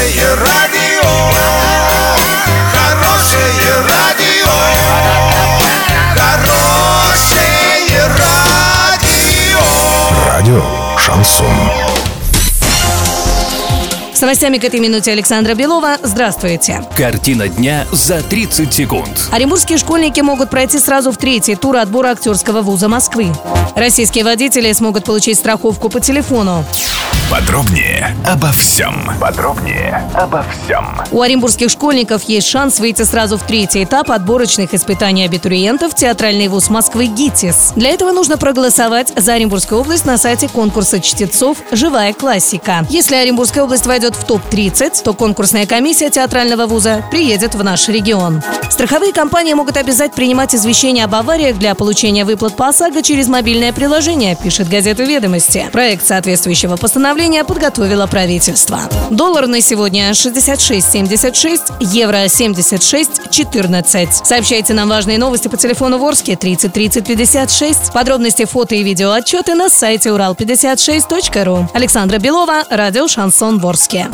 Хорошее радио, хорошее радио, хорошее радио. Радио Шансон. С новостями к этой минуте Александра Белова. Здравствуйте. Картина дня за 30 секунд. Оренбургские школьники могут пройти сразу в третий тур отбора актерского вуза Москвы. Российские водители смогут получить страховку по телефону. Подробнее обо всем. Подробнее обо всем. У оренбургских школьников есть шанс выйти сразу в третий этап отборочных испытаний абитуриентов театральный вуз Москвы ГИТИС. Для этого нужно проголосовать за Оренбургскую область на сайте конкурса чтецов «Живая классика». Если Оренбургская область войдет в топ-30, то конкурсная комиссия театрального вуза приедет в наш регион. Страховые компании могут обязать принимать извещения об авариях для получения выплат по ОСАГО через мобильное приложение, пишет газета «Ведомости». Проект соответствующего постановления подготовило правительство. Доллар на сегодня 66.76, евро 76.14. Сообщайте нам важные новости по телефону Ворске 30 30 56. Подробности фото и видео отчеты на сайте урал56.ру. Александра Белова, радио «Шансон Ворске».